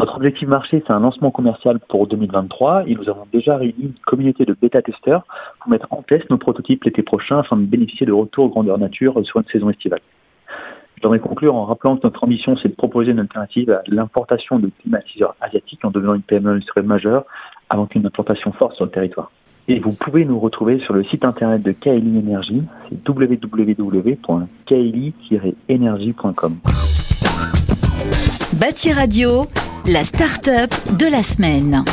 Notre objectif marché, c'est un lancement commercial pour 2023 et nous avons déjà réuni une communauté de bêta-testeurs pour mettre en test nos prototypes l'été prochain afin de bénéficier de retours grandeur nature sur une saison estivale. Je voudrais conclure en rappelant que notre ambition, c'est de proposer une alternative à l'importation de climatiseurs asiatiques en devenant une PME industrielle majeure avant qu'une implantation forte sur le territoire. Et vous pouvez nous retrouver sur le site internet de Kaeli Energy, c'est www.kaeli-energy.com. Bâti Radio, la start-up de la semaine.